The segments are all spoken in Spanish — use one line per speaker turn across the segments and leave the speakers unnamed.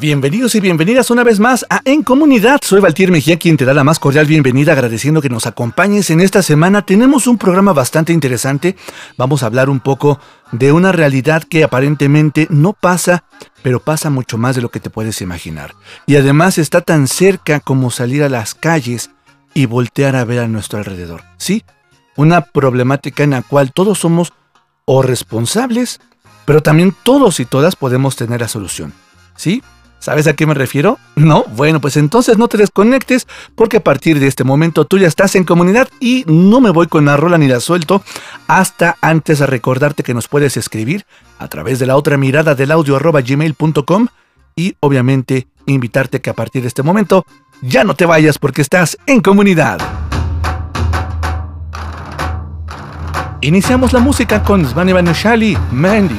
Bienvenidos y bienvenidas una vez más a En Comunidad. Soy Valtier Mejía quien te da la más cordial bienvenida agradeciendo que nos acompañes en esta semana. Tenemos un programa bastante interesante. Vamos a hablar un poco de una realidad que aparentemente no pasa, pero pasa mucho más de lo que te puedes imaginar. Y además está tan cerca como salir a las calles y voltear a ver a nuestro alrededor. ¿Sí? Una problemática en la cual todos somos o responsables, pero también todos y todas podemos tener la solución. ¿Sí? ¿Sabes a qué me refiero? No, bueno, pues entonces no te desconectes porque a partir de este momento tú ya estás en comunidad y no me voy con la rola ni la suelto hasta antes de recordarte que nos puedes escribir a través de la otra mirada del audio arroba gmail.com y obviamente invitarte que a partir de este momento ya no te vayas porque estás en comunidad. Iniciamos la música con Svani Vanushali, Mandy.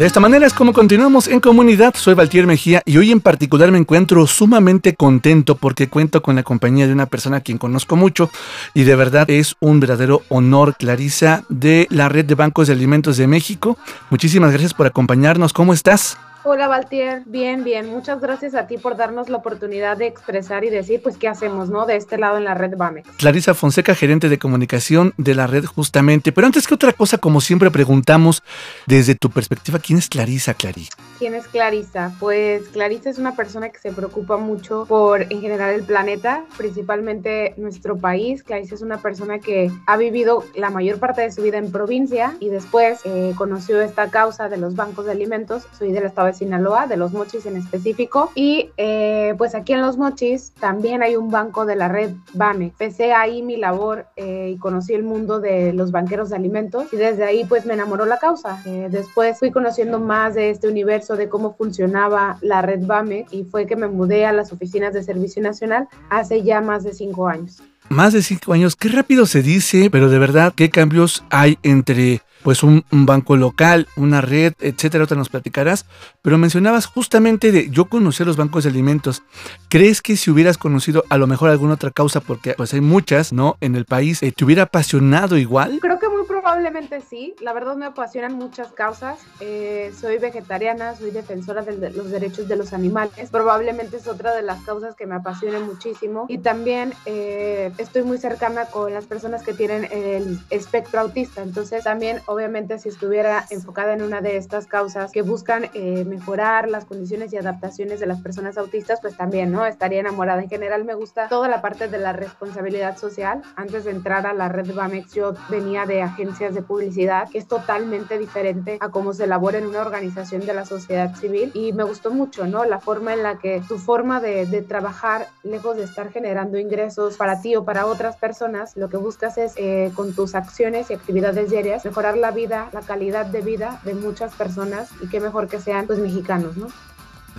De esta manera es como continuamos en comunidad. Soy Valtier Mejía y hoy en particular me encuentro sumamente contento porque cuento con la compañía de una persona a quien conozco mucho y de verdad es un verdadero honor, Clarisa, de la Red de Bancos de Alimentos de México. Muchísimas gracias por acompañarnos. ¿Cómo estás?
Hola Valtier, bien, bien. Muchas gracias a ti por darnos la oportunidad de expresar y decir, pues, qué hacemos, ¿no? De este lado en la red BAMEX.
Clarisa Fonseca, gerente de comunicación de la red, justamente. Pero antes que otra cosa, como siempre preguntamos, desde tu perspectiva, ¿quién es Clarisa, Clary?
¿Quién es Clarisa? Pues Clarisa es una persona que se preocupa mucho por, en general, el planeta, principalmente nuestro país. Clarisa es una persona que ha vivido la mayor parte de su vida en provincia y después eh, conoció esta causa de los bancos de alimentos. Soy del estado de Sinaloa, de los mochis en específico. Y eh, pues aquí en los mochis también hay un banco de la red BAME. Empecé ahí mi labor eh, y conocí el mundo de los banqueros de alimentos y desde ahí pues me enamoró la causa. Eh, después fui conociendo más de este universo, de cómo funcionaba la red BAME y fue que me mudé a las oficinas de Servicio Nacional hace ya más de cinco años.
Más de cinco años, qué rápido se dice, pero de verdad, ¿qué cambios hay entre pues un, banco local, una red, etcétera, otra nos platicarás, pero mencionabas justamente de yo conocí a los bancos de alimentos. ¿Crees que si hubieras conocido a lo mejor alguna otra causa, porque pues hay muchas, ¿no? En el país, eh, ¿te hubiera apasionado igual?
Creo que muy probablemente sí. La verdad me apasionan muchas causas. Eh, soy vegetariana, soy defensora de los derechos de los animales. Probablemente es otra de las causas que me apasiona muchísimo. Y también eh, estoy muy cercana con las personas que tienen el espectro autista. Entonces también obviamente si estuviera enfocada en una de estas causas que buscan eh, mejorar las condiciones y adaptaciones de las personas autistas, pues también, ¿no? Estaría enamorada. En general me gusta toda la parte de la responsabilidad social. Antes de entrar a la red BAMEX, yo venía de agencias de publicidad, que es totalmente diferente a cómo se elabora en una organización de la sociedad civil. Y me gustó mucho, ¿no? La forma en la que tu forma de, de trabajar, lejos de estar generando ingresos para ti o para otras personas, lo que buscas es eh, con tus acciones y actividades diarias mejorar la vida, la calidad de vida de muchas personas y qué mejor que sean los pues, mexicanos, ¿no?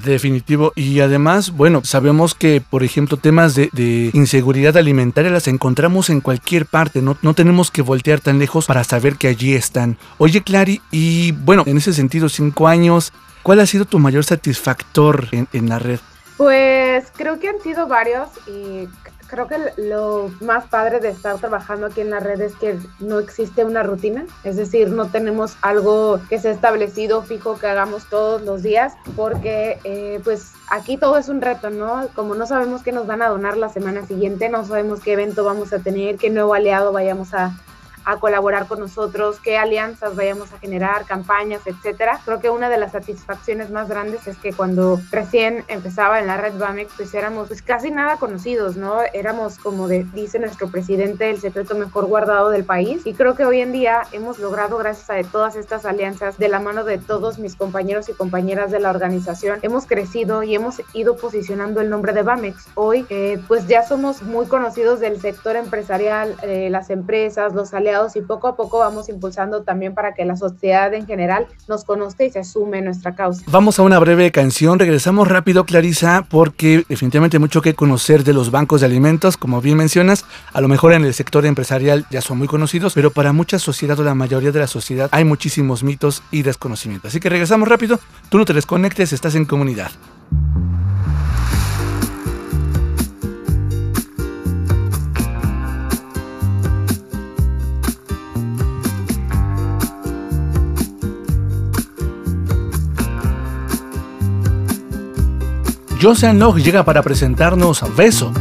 Definitivo. Y además, bueno, sabemos que, por ejemplo, temas de, inseguridad alimentaria las encontramos en cualquier parte. No, no tenemos que voltear tan lejos para saber que allí están. Oye, Clary, y bueno, en ese sentido, cinco años, ¿cuál ha sido tu mayor satisfactor en, en la red?
Pues creo que han sido varios y creo que lo más padre de estar trabajando aquí en la red es que no existe una rutina, es decir, no tenemos algo que sea establecido, fijo, que hagamos todos los días, porque eh, pues aquí todo es un reto, ¿no? Como no sabemos qué nos van a donar la semana siguiente, no sabemos qué evento vamos a tener, qué nuevo aliado vayamos a, a colaborar con nosotros, qué alianzas vayamos a generar, campañas, etcétera. Creo que una de las satisfacciones más grandes es que cuando recién empezaba en la red BAMEX, pues éramos pues, casi nada conocidos, ¿no? Éramos, como dice nuestro presidente, el secreto mejor guardado del país. Y creo que hoy en día hemos logrado, gracias a todas estas alianzas, de la mano de todos mis compañeros y compañeras de la organización, hemos crecido y hemos ido posicionando el nombre de BAMEX. Hoy, eh, pues ya somos muy conocidos del sector empresarial, eh, las empresas, los aliados y poco a poco vamos impulsando también para que la sociedad en general nos conozca y se asume nuestra causa.
Vamos a una breve canción, regresamos rápido Clarisa porque definitivamente hay mucho que conocer de los bancos de alimentos, como bien mencionas, a lo mejor en el sector empresarial ya son muy conocidos, pero para mucha sociedad o la mayoría de la sociedad hay muchísimos mitos y desconocimientos. Así que regresamos rápido, tú no te desconectes, estás en comunidad. Josean Log llega para presentarnos Beso,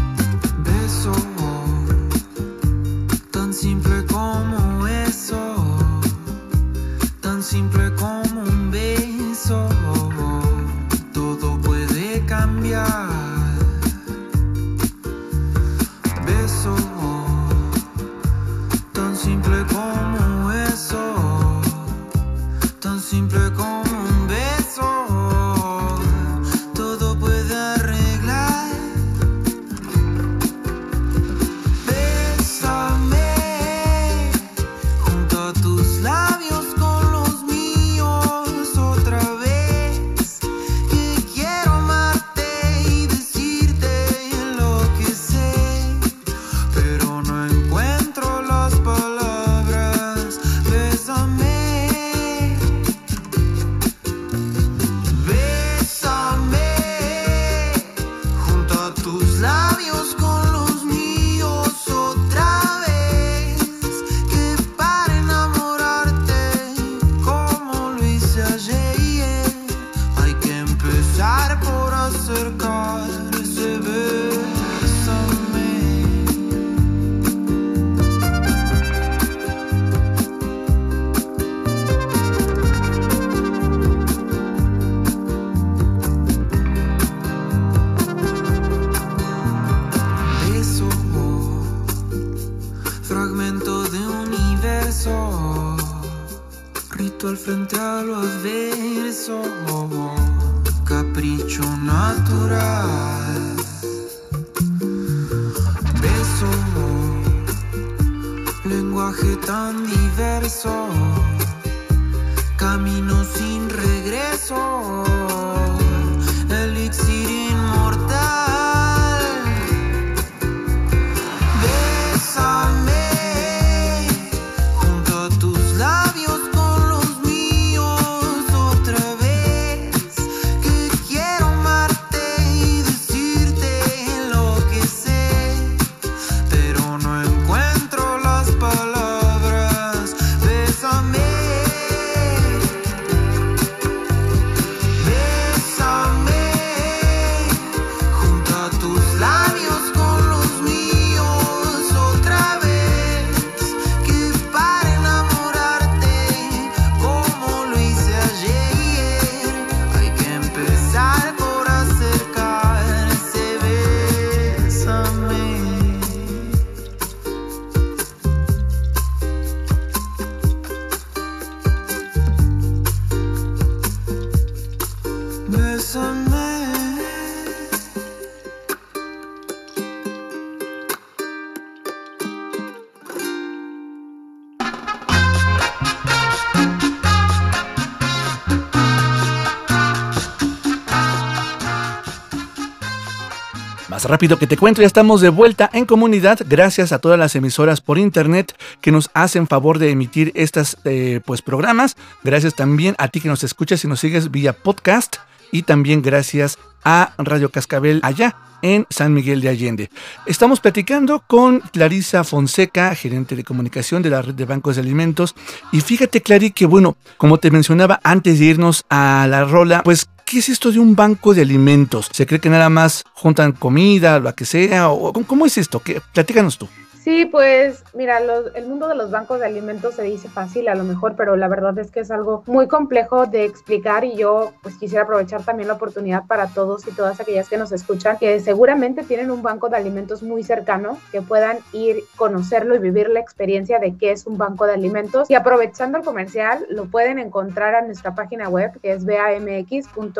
rápido que te cuento, ya estamos de vuelta en comunidad gracias a todas las emisoras por internet que nos hacen favor de emitir estos eh, pues, programas. Gracias también a ti que nos escuchas y nos sigues vía podcast y también gracias a Radio Cascabel allá en San Miguel de Allende. Estamos platicando con Clarisa Fonseca, gerente de comunicación de la red de bancos de alimentos. Y fíjate, Clary, que bueno, como te mencionaba antes de irnos a la rola, pues ¿Qué es esto de un banco de alimentos? ¿Se cree que nada más juntan comida, lo que sea? ¿O ¿Cómo es esto? Platícanos tú.
Sí, pues mira, el mundo de los bancos de alimentos se dice fácil a lo mejor, pero la verdad es que es algo muy complejo de explicar y yo pues quisiera aprovechar también la oportunidad para todos y todas aquellas que nos escuchan que seguramente tienen un banco de alimentos muy cercano, que puedan ir, conocerlo y vivir la experiencia de qué es un banco de alimentos y aprovechando el comercial lo pueden encontrar en nuestra página web que es bamx.org.mx,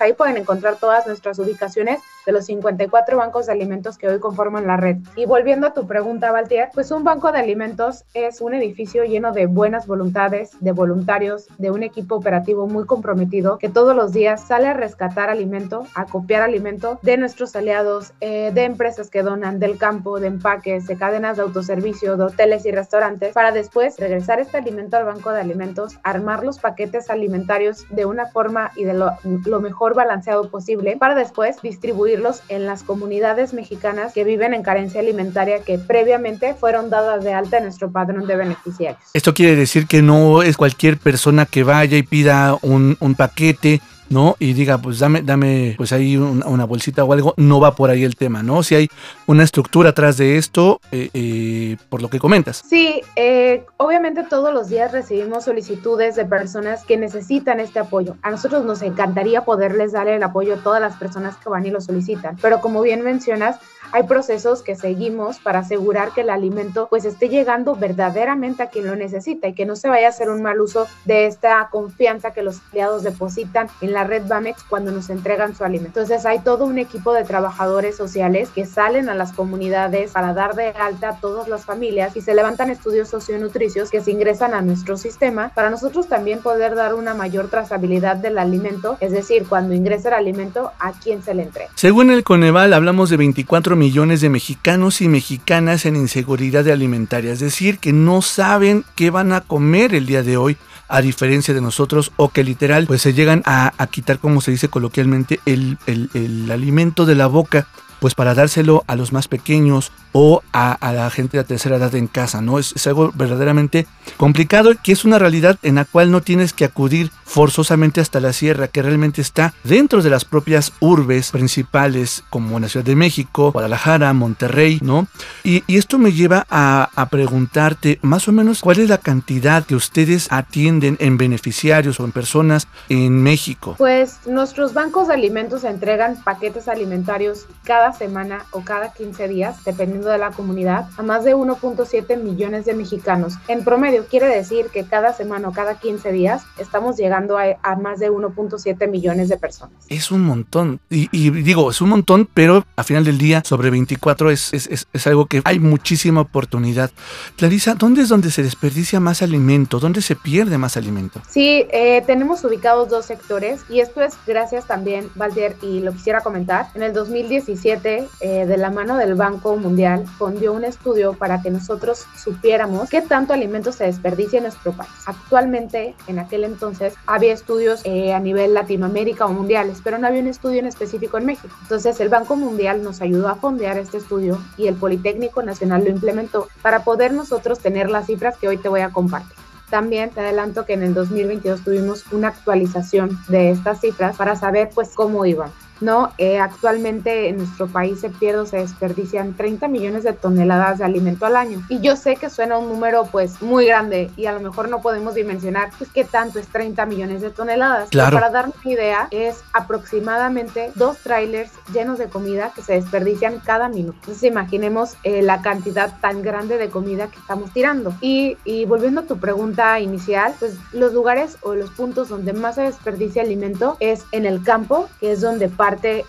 ahí pueden encontrar todas nuestras ubicaciones de los 54 bancos de alimentos que hoy conforman la red. Y volviendo a tu pregunta, Valtier, pues un banco de alimentos es un edificio lleno de buenas voluntades, de voluntarios, de un equipo operativo muy comprometido que todos los días sale a rescatar alimento, a copiar alimento de nuestros aliados, eh, de empresas que donan, del campo, de empaques, de cadenas de autoservicio, de hoteles y restaurantes, para después regresar este alimento al banco de alimentos, armar los paquetes alimentarios de una forma y de lo, lo mejor balanceado posible, para después distribuir en las comunidades mexicanas que viven en carencia alimentaria que previamente fueron dadas de alta en nuestro padrón de beneficiarios.
Esto quiere decir que no es cualquier persona que vaya y pida un, un paquete ¿no? Y diga, pues dame, dame, pues ahí una, bolsita o algo, no va por ahí el tema, ¿no? Si hay una estructura atrás de esto, eh, eh, por lo que comentas.
Sí, eh, obviamente todos los días recibimos solicitudes de personas que necesitan este apoyo. A nosotros nos encantaría poderles dar el apoyo a todas las personas que van y lo solicitan, pero como bien mencionas, hay procesos que seguimos para asegurar que el alimento pues esté llegando verdaderamente a quien lo necesita y que no se vaya a hacer un mal uso de esta confianza que los empleados depositan en la red Bamex cuando nos entregan su alimento. Entonces hay todo un equipo de trabajadores sociales que salen a las comunidades para dar de alta a todas las familias y se levantan estudios socionutricios que se ingresan a nuestro sistema para nosotros también poder dar una mayor trazabilidad del alimento, es decir, cuando ingresa el alimento a quién se le entrega.
Según el Coneval hablamos de 24 millones de mexicanos y mexicanas en inseguridad alimentaria, es decir, que no saben qué van a comer el día de hoy a diferencia de nosotros o que literal pues se llegan a, quitar como se dice coloquialmente el, el alimento de la boca pues para dárselo a los más pequeños o a, la gente de la tercera edad en casa, ¿no? Es, algo verdaderamente complicado que es una realidad en la cual no tienes que acudir forzosamente hasta la sierra, que realmente está dentro de las propias urbes principales como la Ciudad de México, Guadalajara, Monterrey, ¿no? Y, esto me lleva a, a, preguntarte más o menos cuál es la cantidad que ustedes atienden en beneficiarios o en personas en México.
Pues nuestros bancos de alimentos entregan paquetes alimentarios cada cada semana o cada 15 días, dependiendo de la comunidad, a más de 1.7 millones de mexicanos. En promedio, quiere decir que cada semana o cada 15 días estamos llegando a, a más de 1.7 millones de personas.
Es un montón. Y, y digo, es un montón, pero a final del día, sobre 24 es, es, es, es algo que hay muchísima oportunidad. Clarisa, ¿dónde es donde se desperdicia más alimento? ¿Dónde se pierde más alimento?
Sí, eh, tenemos ubicados dos sectores y esto es gracias también, Valdier, y lo quisiera comentar. En el 2017, eh, de la mano del Banco Mundial, fundió un estudio para que nosotros supiéramos qué tanto alimento se desperdicia en nuestro país. Actualmente, en aquel entonces, había estudios eh, a nivel Latinoamérica o mundiales, pero no había un estudio en específico en México. Entonces, el Banco Mundial nos ayudó a fondear este estudio y el Politécnico Nacional lo implementó para poder nosotros tener las cifras que hoy te voy a compartir. También te adelanto que en el 2022 tuvimos una actualización de estas cifras para saber pues cómo iban. ¿No? Eh, actualmente en nuestro país se pierde o se desperdician 30 millones de toneladas de alimento al año. Y yo sé que suena un número pues muy grande y a lo mejor no podemos dimensionar pues qué tanto es 30 millones de toneladas.
Claro.
Pero para darnos una idea, es aproximadamente dos trailers llenos de comida que se desperdician cada minuto. Entonces imaginemos eh, la cantidad tan grande de comida que estamos tirando. Y, y volviendo a tu pregunta inicial, pues los lugares o los puntos donde más se desperdicia alimento es en el campo, que es donde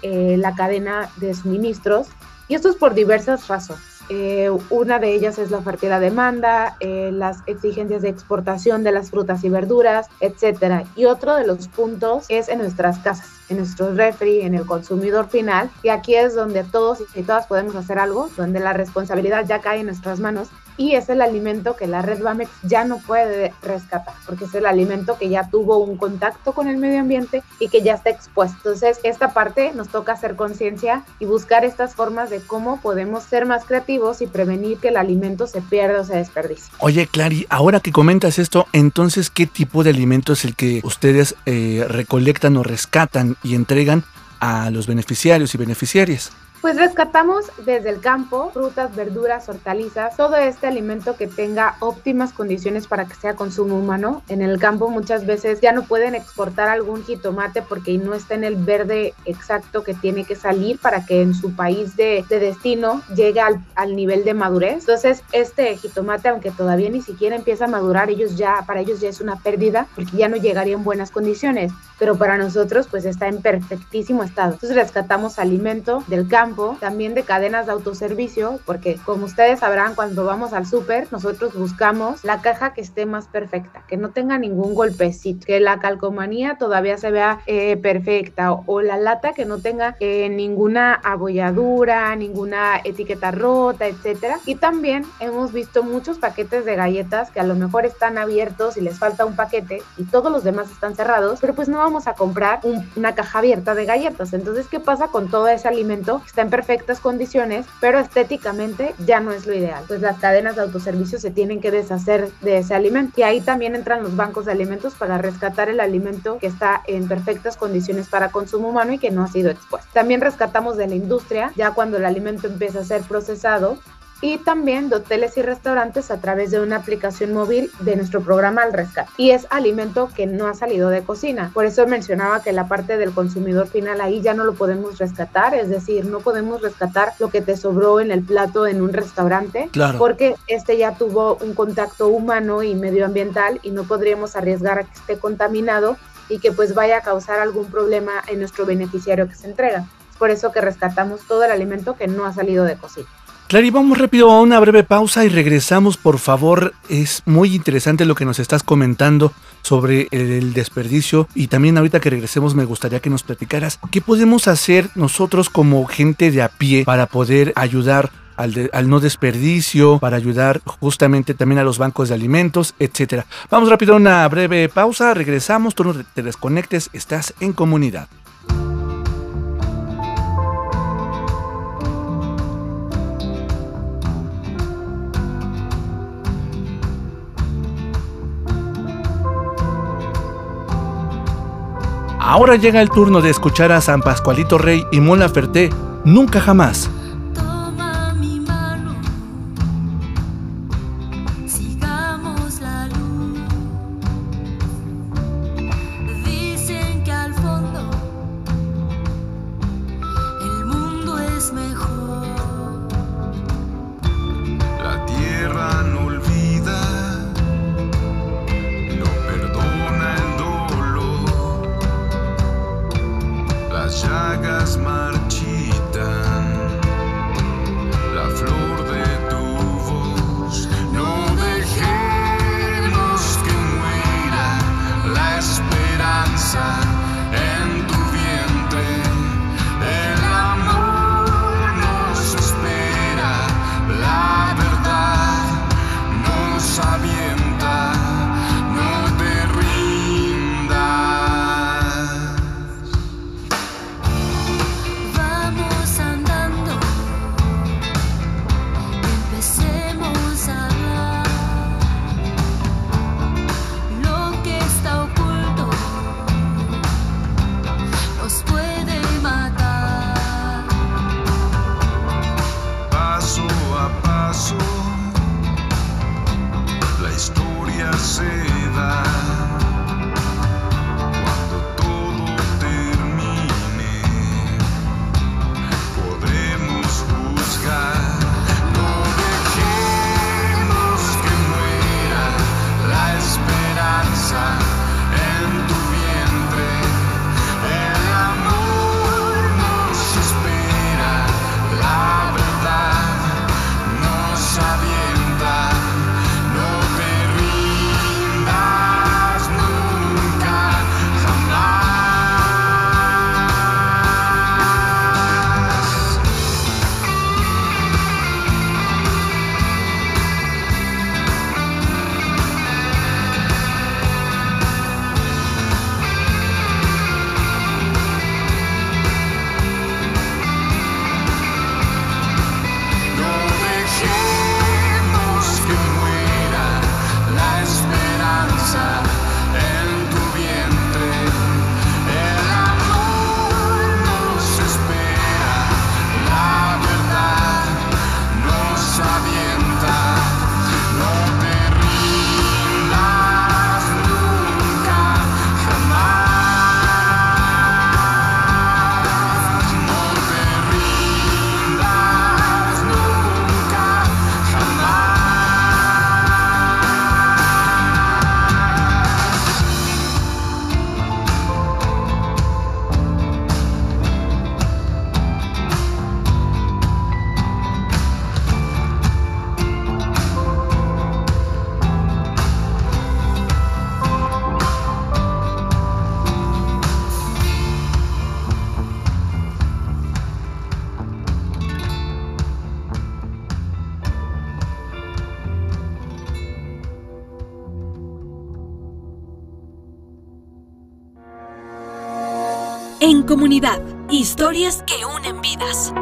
eh, la cadena de suministros. Y esto es por diversas razones. Eh, una de ellas es la la demanda, eh, las exigencias de exportación de las frutas y verduras, etcétera. Y otro de los puntos es en nuestras casas, en nuestro refri, en el consumidor final. Y aquí es donde todos y todas podemos hacer algo, donde la responsabilidad ya cae en nuestras manos y es el alimento que la red Bamex ya no puede rescatar, porque es el alimento que ya tuvo un contacto con el medio ambiente y que ya está expuesto. Entonces, esta parte nos toca hacer conciencia y buscar estas formas de cómo podemos ser más creativos y prevenir que el alimento se pierda o se desperdicie.
Oye, Clary, ahora que comentas esto, entonces, ¿qué tipo de alimento es el que ustedes eh, recolectan o rescatan y entregan a los beneficiarios y beneficiarias?
Pues rescatamos desde el campo frutas, verduras, hortalizas, todo este alimento que tenga óptimas condiciones para que sea consumo humano. En el campo muchas veces ya no pueden exportar algún jitomate porque no está en el verde exacto que tiene que salir para que en su país de, de destino llegue al, al, nivel de madurez. Entonces este jitomate, aunque todavía ni siquiera empieza a madurar, ellos ya, para ellos ya es una pérdida porque ya no llegaría en buenas condiciones. Pero para nosotros pues está en perfectísimo estado. Entonces rescatamos alimento del campo también de cadenas de autoservicio, porque como ustedes sabrán, cuando vamos al súper, nosotros buscamos la caja que esté más perfecta, que no tenga ningún golpecito, que la calcomanía todavía se vea eh, perfecta, o, la lata que no tenga eh, ninguna abolladura, ninguna etiqueta rota, etcétera. Y también hemos visto muchos paquetes de galletas que a lo mejor están abiertos y les falta un paquete y todos los demás están cerrados, pero pues no vamos a comprar un, una caja abierta de galletas. Entonces, ¿qué pasa con todo ese alimento que está en perfectas condiciones, pero estéticamente ya no es lo ideal. Pues las cadenas de autoservicio se tienen que deshacer de ese alimento. Y ahí también entran los bancos de alimentos para rescatar el alimento que está en perfectas condiciones para consumo humano y que no ha sido expuesto. También rescatamos de la industria, ya cuando el alimento empieza a ser procesado, y también de hoteles y restaurantes a través de una aplicación móvil de nuestro programa Al Rescate. Y es alimento que no ha salido de cocina. Por eso mencionaba que la parte del consumidor final ahí ya no lo podemos rescatar, es decir, no podemos rescatar lo que te sobró en el plato en un restaurante,
claro.
porque este ya tuvo un contacto humano y medioambiental y no podríamos arriesgar a que esté contaminado y que pues vaya a causar algún problema en nuestro beneficiario que se entrega. Es por eso que rescatamos todo el alimento que no ha salido de cocina.
Clary, vamos rápido a una breve pausa y regresamos, por favor. Es muy interesante lo que nos estás comentando sobre el desperdicio y también ahorita que regresemos me gustaría que nos platicaras qué podemos hacer nosotros como gente de a pie para poder ayudar al, no desperdicio, para ayudar justamente también a los bancos de alimentos, etcétera. Vamos rápido a una breve pausa, regresamos, tú no te desconectes, estás en comunidad. Ahora llega el turno de escuchar a San Pascualito Rey y Mon Laferte, Nunca Jamás.
Comunidad, historias que unen vidas.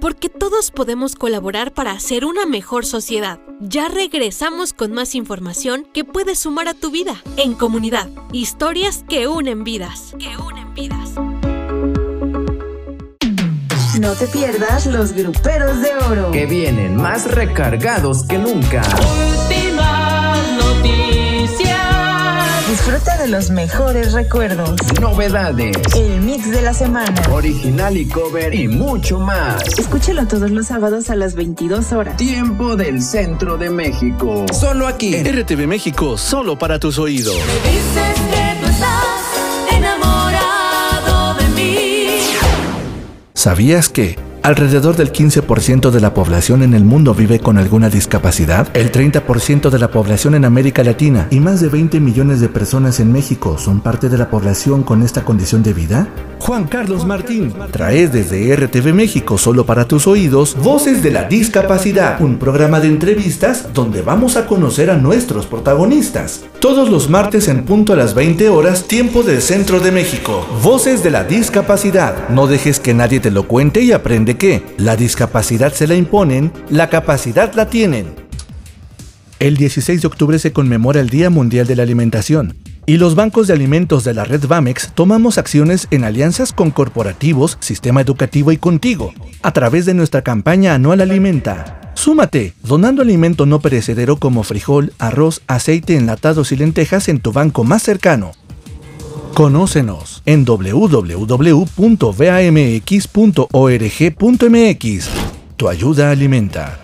Porque todos podemos colaborar para hacer una mejor sociedad. Ya regresamos con más información que puedes sumar a tu vida. En comunidad, historias que unen vidas. Que unen vidas.
No te pierdas los gruperos de oro.
Que vienen más recargados que nunca.
Últimas
Disfruta de los mejores recuerdos.
Novedades.
El mix de la semana.
Original y cover y mucho más.
Escúchalo todos los sábados a las 22 horas.
Tiempo del centro de México. Solo aquí.
En RTV México, solo para tus oídos.
Me dices que tú estás enamorado de mí.
¿Sabías que alrededor del 15% de la población en el mundo vive con alguna discapacidad? El 30% de la población en América Latina y más de 20 millones de personas en México son parte de la población con esta condición de vida? Juan Carlos Martín trae desde RTV México solo para tus oídos Voces de la Discapacidad, un programa de entrevistas donde vamos a conocer a nuestros protagonistas. Todos los martes en punto a las 20 horas, tiempo del centro de México. Voces de la Discapacidad. No dejes que nadie te lo cuente y aprende que la discapacidad se la imponen, la capacidad la tienen. El 16 de octubre se conmemora el Día Mundial de la Alimentación. Y los bancos de alimentos de la red Bamex tomamos acciones en alianzas con corporativos, sistema educativo y contigo, a través de nuestra campaña anual Alimenta. Súmate, donando alimento no perecedero como frijol, arroz, aceite, enlatados y lentejas en tu banco más cercano. Conócenos en www.vamx.org.mx. Tu ayuda alimenta.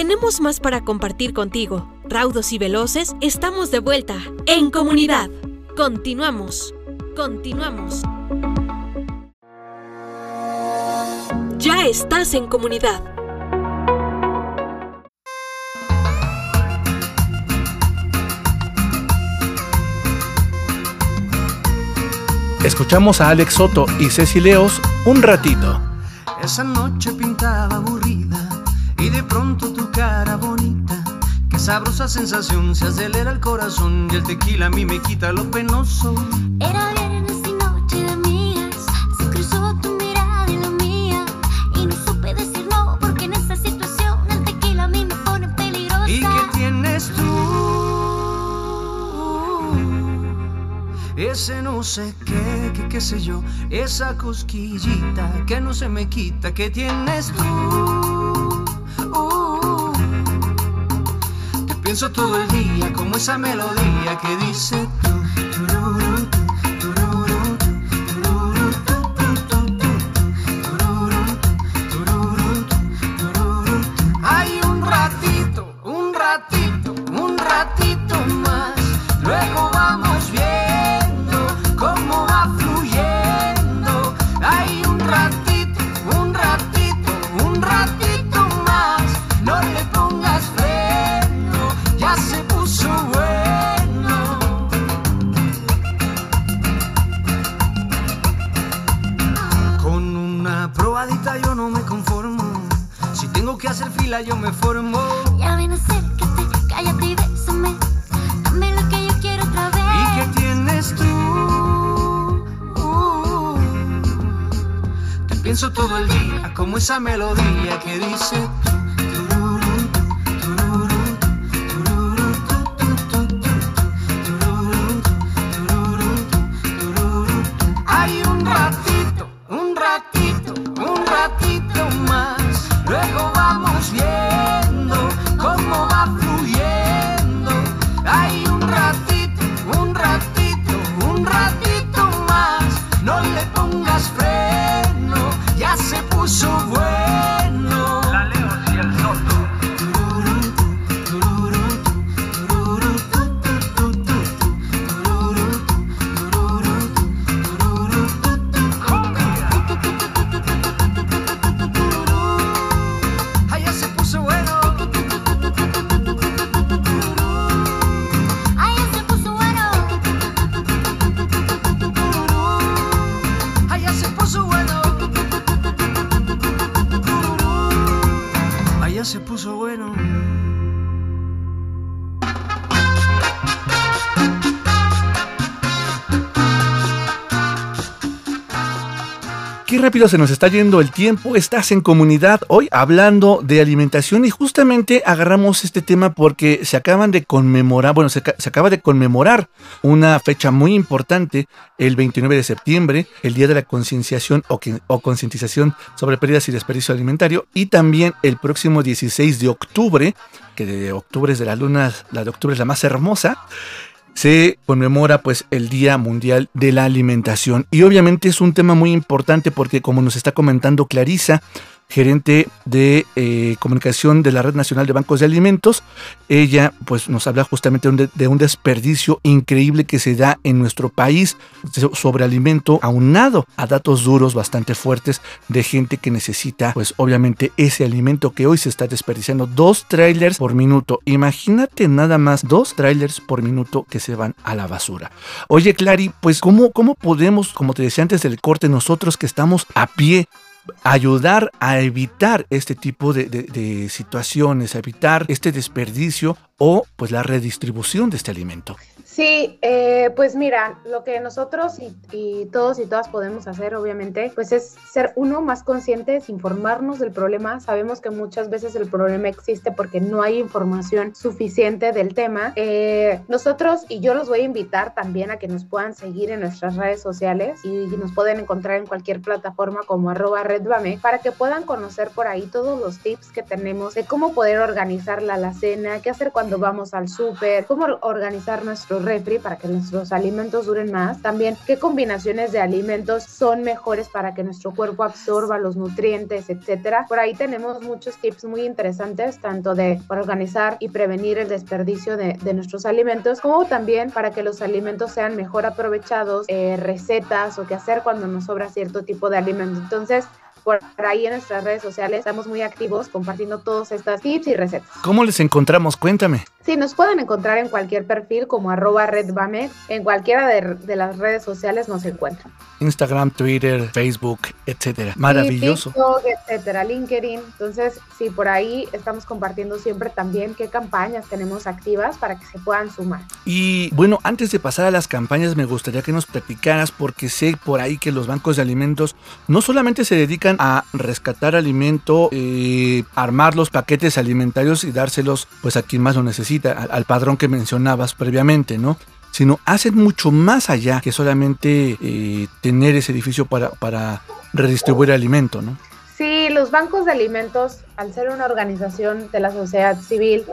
Tenemos más para compartir contigo. Raudos y veloces, estamos de vuelta en comunidad. Continuamos. Continuamos. Ya estás en comunidad.
Escuchamos a Alex Soto y Ceci Leos un ratito.
Esa noche pintaba aburrida de pronto tu cara bonita. Qué sabrosa sensación se acelera el corazón y el tequila a mí me quita lo penoso.
Era viernes y noche de amigas. Se cruzó tu mirada y la mía. Y no supe decir no, porque en esta situación el tequila a mí me pone peligrosa.
¿Y qué tienes tú? Ese no sé qué, qué, qué sé yo, esa cosquillita que no se me quita, ¿qué tienes tú? Pienso todo el día como esa melodía que dice tú. Esa melodía que dice
qué rápido se nos está yendo el tiempo. Estás en comunidad hoy hablando de alimentación y justamente agarramos este tema porque se acaban de conmemorar, bueno, se, acaba de conmemorar una fecha muy importante, el 29 de septiembre, el Día de la Concienciación o, o Concientización sobre Pérdidas y Desperdicio Alimentario, y también el próximo 16 de octubre, que de octubre es de la luna, la de octubre es la más hermosa, se conmemora pues el Día Mundial de la Alimentación. Y obviamente es un tema muy importante porque como nos está comentando Clarisa, gerente de eh, comunicación de la Red Nacional de Bancos de Alimentos, ella pues nos habla justamente de un, de- de un desperdicio increíble que se da en nuestro país so- sobre alimento aunado a datos duros bastante fuertes de gente que necesita pues obviamente ese alimento que hoy se está desperdiciando. Dos trailers por minuto. Imagínate nada más dos trailers por minuto que se van a la basura. Oye Clary pues cómo cómo podemos como te decía antes del corte nosotros que estamos a pie ayudar a evitar este tipo de, situaciones, a evitar este desperdicio o pues la redistribución de este alimento.
Sí, eh, pues mira, lo que nosotros y, todos y todas podemos hacer, obviamente, pues es ser uno más conscientes, informarnos del problema. Sabemos que muchas veces el problema existe porque no hay información suficiente del tema. Eh, nosotros, y yo los voy a invitar también a que nos puedan seguir en nuestras redes sociales y nos pueden encontrar en cualquier plataforma como arroba redbame para que puedan conocer por ahí todos los tips que tenemos de cómo poder organizar la alacena, qué hacer cuando vamos al súper, cómo organizar nuestro refri para que nuestros alimentos duren más. También qué combinaciones de alimentos son mejores para que nuestro cuerpo absorba los nutrientes, etcétera. Por ahí tenemos muchos tips muy interesantes, tanto de para organizar y prevenir el desperdicio de, de nuestros alimentos, como también para que los alimentos sean mejor aprovechados, eh, recetas o qué hacer cuando nos sobra cierto tipo de alimento. Entonces, por ahí en nuestras redes sociales estamos muy activos compartiendo todos estos tips y recetas.
¿Cómo les encontramos? Cuéntame.
Sí, nos pueden encontrar en cualquier perfil como arroba redbame, en cualquiera de, de las redes sociales nos encuentran.
Instagram, Twitter, Facebook, etcétera. Maravilloso.
Sí, TikTok, etcétera, LinkedIn. Entonces, sí, por ahí estamos compartiendo siempre también qué campañas tenemos activas para que se puedan sumar.
Y bueno, antes de pasar a las campañas, me gustaría que nos platicaras, porque sé por ahí que los bancos de alimentos no solamente se dedican a rescatar alimento, eh, armar los paquetes alimentarios y dárselos pues a quien más lo necesita, al, padrón que mencionabas previamente, ¿no? Sino hacen mucho más allá que solamente eh, tener ese edificio para, para redistribuir alimento, ¿no?
Sí, los bancos de alimentos, al ser una organización de la sociedad civil,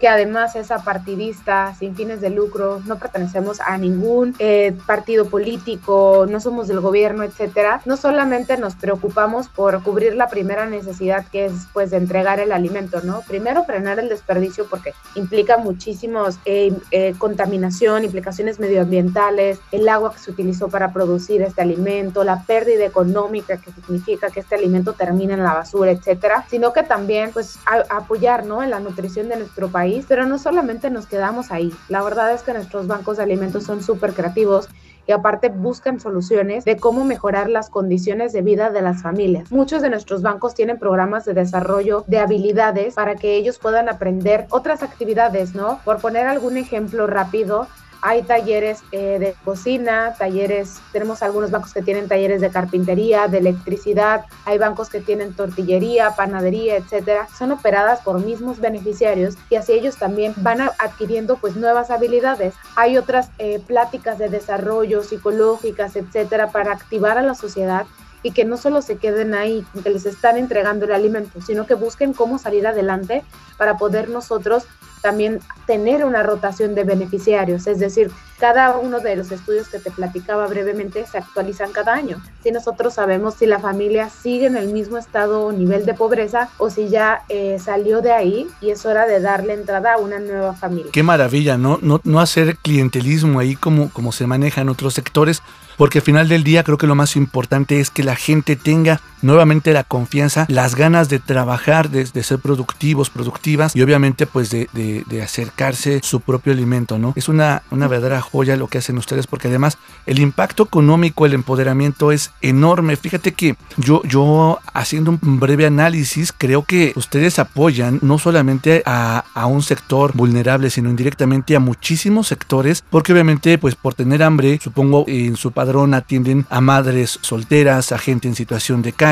que además es apartidista, sin fines de lucro, no pertenecemos a ningún eh, partido político, no somos del gobierno, etcétera, no solamente nos preocupamos por cubrir la primera necesidad que es pues de entregar el alimento, ¿no? Primero frenar el desperdicio porque implica muchísimos eh, eh, contaminación, implicaciones medioambientales, el agua que se utilizó para producir este alimento, la pérdida económica que significa que este alimento termine en la basura, etcétera, sino que también pues a- apoyar, ¿no? En la nutrición de nuestro país, pero no solamente nos quedamos ahí. La verdad es que nuestros bancos de alimentos son súper creativos y aparte buscan soluciones de cómo mejorar las condiciones de vida de las familias. Muchos de nuestros bancos tienen programas de desarrollo de habilidades para que ellos puedan aprender otras actividades, ¿no? Por poner algún ejemplo rápido, hay talleres eh, de cocina, talleres, tenemos algunos bancos que tienen talleres de carpintería, de electricidad, hay bancos que tienen tortillería, panadería, etcétera. Son operadas por mismos beneficiarios y así ellos también van adquiriendo pues nuevas habilidades. Hay otras eh, pláticas de desarrollo psicológicas, etcétera, para activar a la sociedad y que no solo se queden ahí, que les están entregando el alimento, sino que busquen cómo salir adelante para poder nosotros también tener una rotación de beneficiarios, es decir, cada uno de los estudios que te platicaba brevemente se actualizan cada año. Si nosotros sabemos si la familia sigue en el mismo estado o nivel de pobreza o si ya eh, salió de ahí y es hora de darle entrada a una nueva familia.
Qué maravilla, ¿no? No, no hacer clientelismo ahí como, como se maneja en otros sectores, porque al final del día creo que lo más importante es que la gente tenga nuevamente la confianza, las ganas de trabajar, de, ser productivos, productivas y obviamente pues de, de- de acercarse su propio alimento, ¿no? Es una, una verdadera joya lo que hacen ustedes porque además el impacto económico, el empoderamiento es enorme. Fíjate que yo, yo haciendo un breve análisis, creo que ustedes apoyan no solamente a, a un sector vulnerable, sino indirectamente a muchísimos sectores, porque obviamente pues por tener hambre, supongo en su padrón atienden a madres solteras, a gente en situación de calle,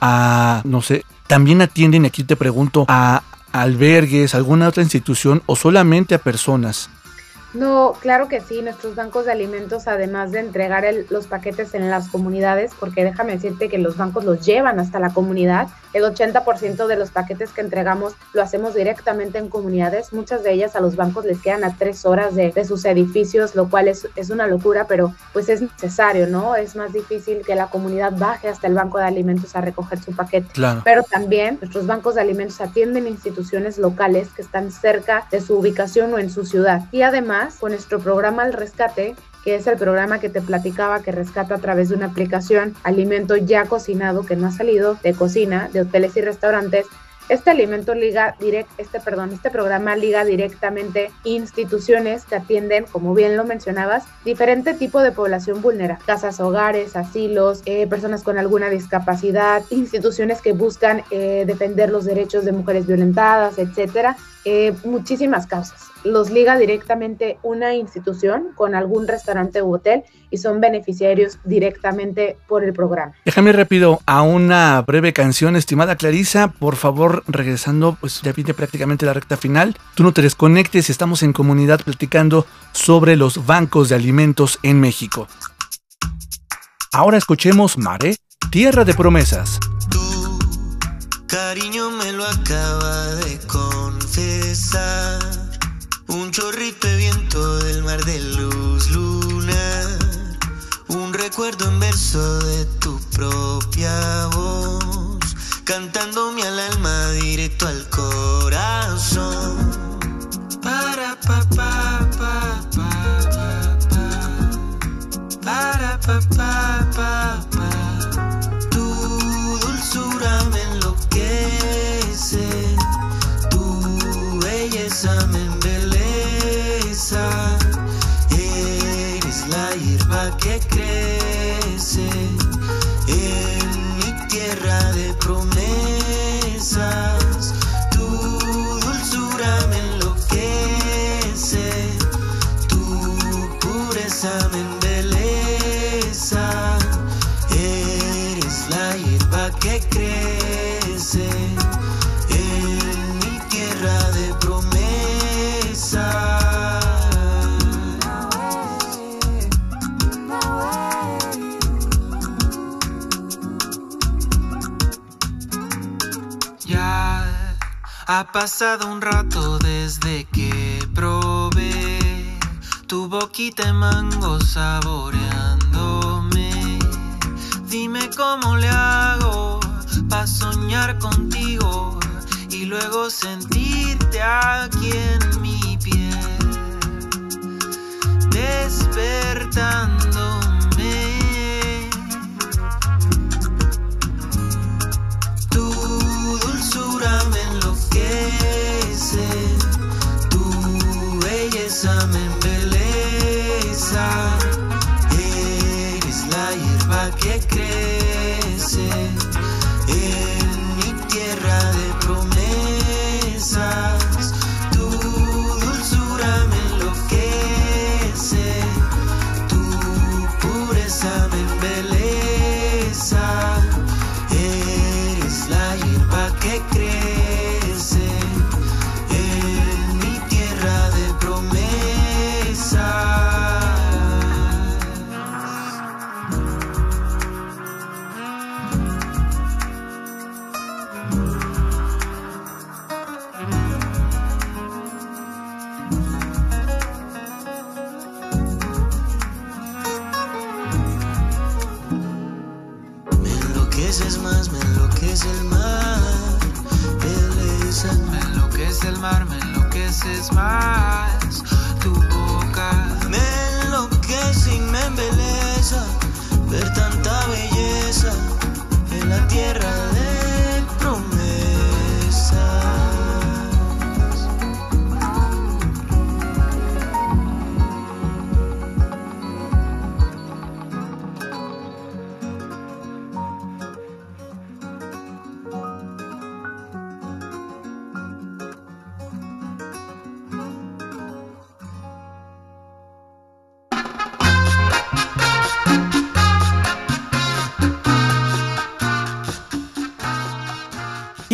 a, no sé, también atienden, aquí te pregunto, a albergues, alguna otra institución o solamente a personas.
No, claro que sí, nuestros bancos de alimentos, además de entregar el- los paquetes en las comunidades, porque déjame decirte que los bancos los llevan hasta la comunidad, el 80% de los paquetes que entregamos lo hacemos directamente en comunidades, muchas de ellas a los bancos les quedan a tres horas de, de sus edificios, lo cual es, es una locura, pero pues es necesario, ¿no? Es más difícil que la comunidad baje hasta el banco de alimentos a recoger su paquete.
Claro.
Pero también nuestros bancos de alimentos atienden instituciones locales que están cerca de su ubicación o en su ciudad. Y además, con nuestro programa El Rescate, que es el programa que te platicaba que rescata a través de una aplicación alimento ya cocinado que no ha salido de cocina, de hoteles y restaurantes. Este alimento liga direct, este perdón, este programa liga directamente instituciones que atienden, como bien lo mencionabas, diferente tipo de población vulnerable, casas hogares, asilos, eh, personas con alguna discapacidad, instituciones que buscan eh, defender los derechos de mujeres violentadas, etcétera, eh, muchísimas causas. Los liga directamente una institución con algún restaurante u hotel y son beneficiarios directamente por el programa.
Déjame rápido a una breve canción, estimada Clarisa. Por favor, regresando, pues ya viene prácticamente la recta final. Tú no te desconectes, estamos en comunidad platicando sobre los bancos de alimentos en México. Ahora escuchemos Mare, Tierra de Promesas.
Cariño me lo acaba de confesar. Un chorrito de viento del mar de luz lunar. Un recuerdo en verso de tu propia voz. Cantándome al alma directo al corazón. Para pa pa pa pa pa pa. Para pa pa pa pa. Tu dulzura me enloquece, tu belleza me embeleza. Eres la hierba que crece ha pasado un rato desde que probé tu boquita de mango saboreándome. Dime cómo le hago para soñar contigo y luego sentirte aquí en mi piel, despertándome. Hierba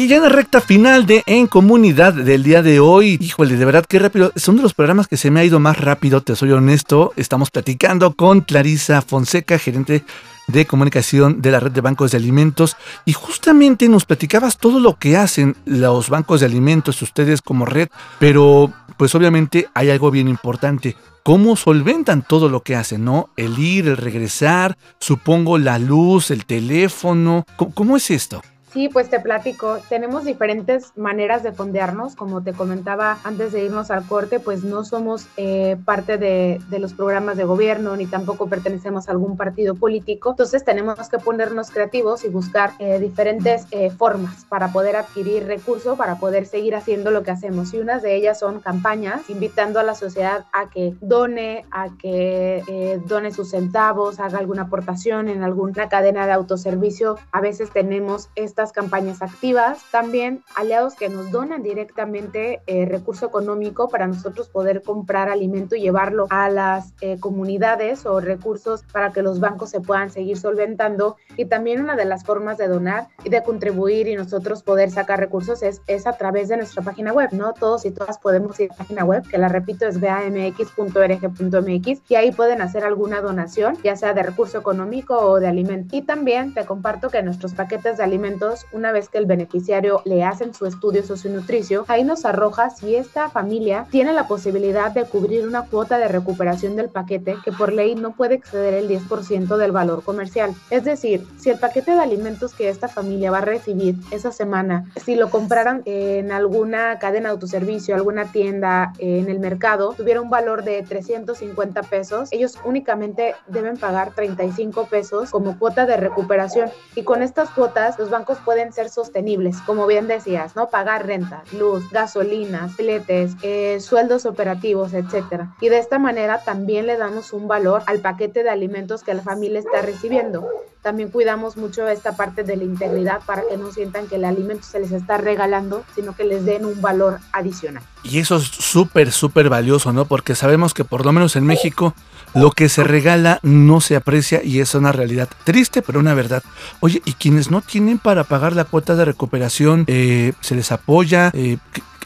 Ya en la recta final de En Comunidad del día de hoy, híjole, de verdad qué rápido. Son de los programas que se me ha ido más rápido, te soy honesto. Estamos platicando con Clarisa Fonseca, gerente de comunicación de la red de bancos de alimentos y justamente nos platicabas todo lo que hacen los bancos de alimentos, ustedes como red, pero pues obviamente hay algo bien importante. ¿Cómo solventan todo lo que hacen, no? El ir, el regresar, supongo la luz, el teléfono. ¿Cómo, cómo es esto?
Sí, pues te platico. Tenemos diferentes maneras de fondearnos. Como te comentaba antes de irnos al corte, pues no somos eh, parte de, de, los programas de gobierno ni tampoco pertenecemos a algún partido político. Entonces tenemos que ponernos creativos y buscar eh, diferentes eh, formas para poder adquirir recursos, para poder seguir haciendo lo que hacemos. Y unas de ellas son campañas, invitando a la sociedad a que done, a que done sus centavos, haga alguna aportación en alguna cadena de autoservicio. A veces tenemos estas campañas activas, también aliados que nos donan directamente eh, recurso económico para nosotros poder comprar alimento y llevarlo a las eh, comunidades o recursos para que los bancos se puedan seguir solventando. Y también una de las formas de donar y de contribuir y nosotros poder sacar recursos es, es a través de nuestra página web, ¿no? Todos y todas podemos ir a la página web, que la repito es bamx.org.mx y ahí pueden hacer alguna donación, ya sea de recurso económico o de alimento. Y también te comparto que nuestros paquetes de alimentos, una vez que el beneficiario le hacen su estudio socionutricio, ahí nos arroja si esta familia tiene la posibilidad de cubrir una cuota de recuperación del paquete que por ley no puede exceder el 10% del valor comercial. Es decir, si el paquete de alimentos que esta familia va a recibir esa semana, si lo compraran en alguna cadena de autoservicio, alguna tienda en el mercado, tuviera un valor de 350 pesos, ellos únicamente deben pagar 35 pesos como cuota de recuperación. Y con estas cuotas, los bancos pueden ser sostenibles, como bien decías, ¿no? Pagar renta, luz, gasolina, fletes, eh, sueldos operativos, etcétera. Y de esta manera también le damos un valor al paquete de alimentos que la familia está recibiendo también cuidamos mucho esta parte de la integridad para que no sientan que el alimento se les está regalando, sino que les den un valor adicional.
Y eso es súper, súper valioso, ¿no? Porque sabemos que por lo menos en México lo que se regala no se aprecia y es una realidad triste, pero una verdad. Oye, ¿y quienes no tienen para pagar la cuota de recuperación, eh, se les apoya? Eh,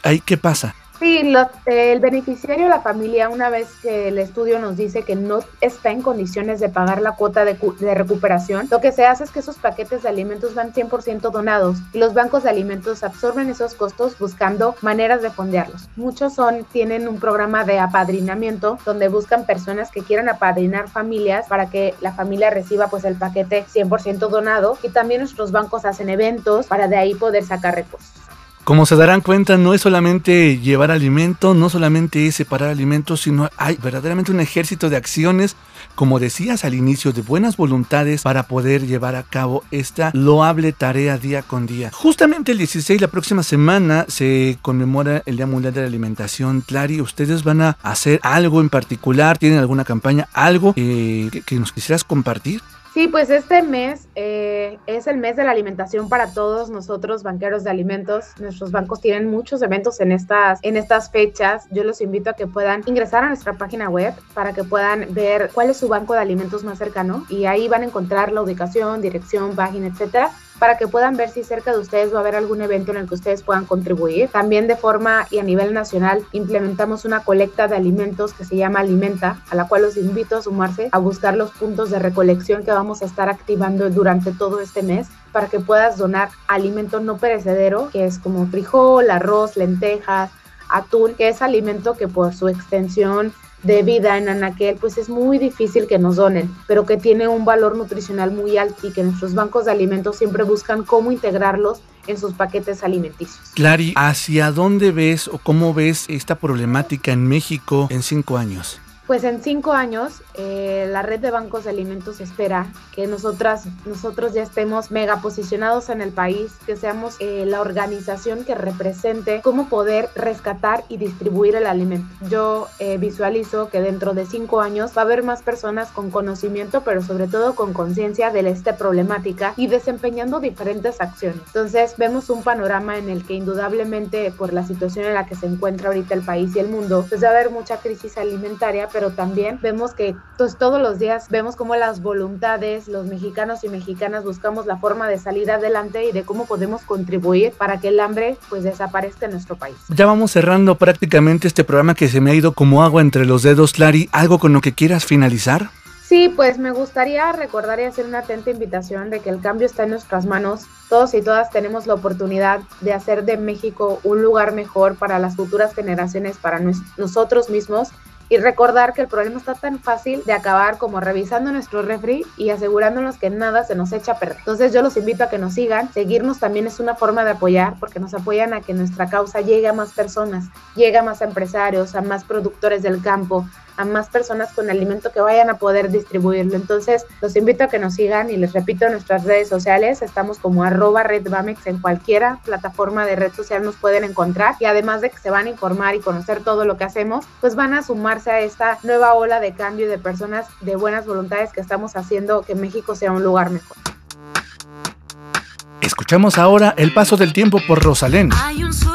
¿Ahí qué pasa?
Sí, lo, el beneficiario, la familia, una vez que el estudio nos dice que no está en condiciones de pagar la cuota de, de recuperación, lo que se hace es que esos paquetes de alimentos van 100% donados y los bancos de alimentos absorben esos costos buscando maneras de fondearlos. Muchos son, tienen un programa de apadrinamiento donde buscan personas que quieran apadrinar familias para que la familia reciba pues el paquete 100% donado y también nuestros bancos hacen eventos para de ahí poder sacar recursos.
Como se darán cuenta, no es solamente llevar alimento, no solamente es separar alimentos, sino hay verdaderamente un ejército de acciones, como decías al inicio, de buenas voluntades para poder llevar a cabo esta loable tarea día con día. Justamente el 16, la próxima semana, se conmemora el Día Mundial de la Alimentación. Clary, ¿ustedes van a hacer algo en particular? ¿Tienen alguna campaña? ¿Algo eh, que, que nos quisieras compartir?
Sí, pues este mes eh, es el mes de la alimentación para todos nosotros, banqueros de alimentos. Nuestros bancos tienen muchos eventos en estas, en estas fechas. Yo los invito a que puedan ingresar a nuestra página web para que puedan ver cuál es su banco de alimentos más cercano y ahí van a encontrar la ubicación, dirección, página, etcétera para que puedan ver si cerca de ustedes va a haber algún evento en el que ustedes puedan contribuir. También de forma y a nivel nacional implementamos una colecta de alimentos que se llama Alimenta, a la cual los invito a sumarse a buscar los puntos de recolección que vamos a estar activando durante todo este mes para que puedas donar alimento no perecedero, que es como frijol, arroz, lentejas, atún, que es alimento que por su extensión de vida en Anaquel, pues es muy difícil que nos donen, pero que tiene un valor nutricional muy alto y que nuestros bancos de alimentos siempre buscan cómo integrarlos en sus paquetes alimenticios.
Clary, ¿hacia dónde ves o cómo ves esta problemática en México en cinco años?
Pues en cinco años, eh, la red de bancos de alimentos espera que nosotras, nosotros ya estemos mega posicionados en el país, que seamos eh, la organización que represente cómo poder rescatar y distribuir el alimento. Yo eh, visualizo que dentro de cinco años va a haber más personas con conocimiento, pero sobre todo con conciencia de esta problemática y desempeñando diferentes acciones. Entonces vemos un panorama en el que indudablemente por la situación en la que se encuentra ahorita el país y el mundo, pues va a haber mucha crisis alimentaria, pero también vemos que pues, todos los días vemos cómo las voluntades, los mexicanos y mexicanas buscamos la forma de salir adelante y de cómo podemos contribuir para que el hambre pues desaparezca en nuestro país.
Ya vamos cerrando prácticamente este programa que se me ha ido como agua entre los dedos, Clary. ¿Algo con lo que quieras finalizar?
Sí, pues me gustaría recordar y hacer una atenta invitación de que el cambio está en nuestras manos. Todos y todas tenemos la oportunidad de hacer de México un lugar mejor para las futuras generaciones, para nos- nosotros mismos y recordar que el problema está tan fácil de acabar como revisando nuestro refri y asegurándonos que nada se nos echa a perder. Entonces yo los invito a que nos sigan, seguirnos también es una forma de apoyar porque nos apoyan a que nuestra causa llegue a más personas, llegue a más empresarios, a más productores del campo, a más personas con alimento que vayan a poder distribuirlo. Entonces, los invito a que nos sigan y les repito en nuestras redes sociales, estamos como arroba redbamex en cualquiera plataforma de red social nos pueden encontrar y además de que se van a informar y conocer todo lo que hacemos, pues van a sumarse a esta nueva ola de cambio y de personas de buenas voluntades que estamos haciendo que México sea un lugar mejor.
Escuchamos ahora El paso del tiempo por Rosalén.
Hay un surco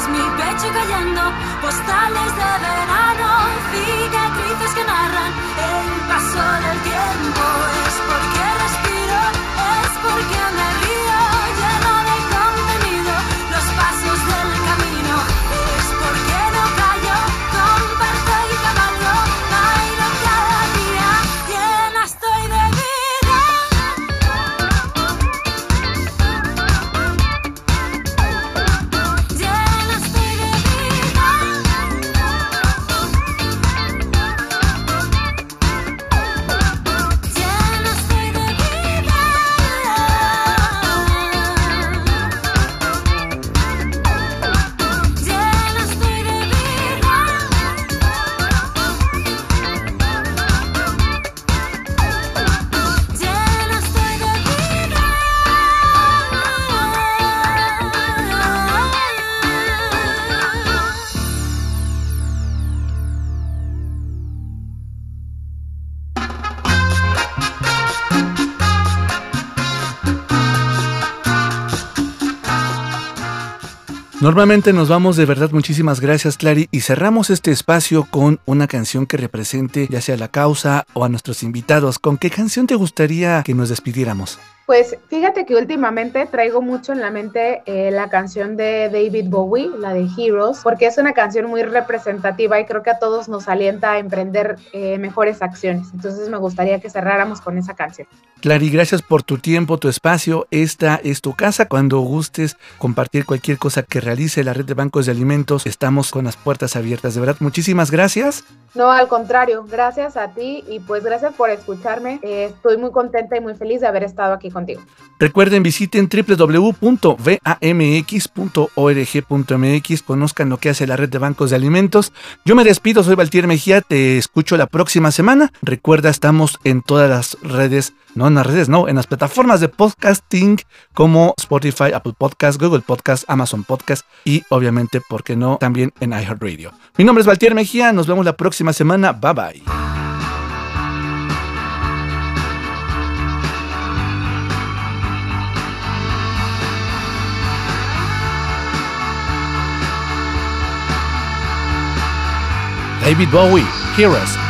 Es mi pecho cayendo, postales de verano, cicatrices que narran el paso del tiempo. Es porque
Normalmente nos vamos de verdad, muchísimas gracias Clary y cerramos este espacio con una canción que represente ya sea la causa o a nuestros invitados. ¿Con qué canción te gustaría que nos despidiéramos?
Pues fíjate que últimamente traigo mucho en la mente eh, la canción de David Bowie, la de Heroes, porque es una canción muy representativa y creo que a todos nos alienta a emprender eh, mejores acciones. Entonces me gustaría que cerráramos con esa canción.
Clary, gracias por tu tiempo, tu espacio. Esta es tu casa. Cuando gustes compartir cualquier cosa que realice la red de bancos de alimentos, estamos con las puertas abiertas. De verdad, muchísimas gracias.
No, al contrario, gracias a ti y pues gracias por escucharme. Eh, estoy muy contenta y muy feliz de haber estado aquí contigo.
Recuerden, visiten www.vamx.org.mx, conozcan lo que hace la red de bancos de alimentos. Yo me despido, soy Valtier Mejía, te escucho la próxima semana. Recuerda, estamos en todas las redes, no en las redes, no, en las plataformas de podcasting como Spotify, Apple Podcast, Google Podcast, Amazon Podcast y obviamente, ¿por qué no?, también en iHeartRadio. Mi nombre es Valtier Mejía, nos vemos la próxima semana. Bye bye. David Bowie, Heroes.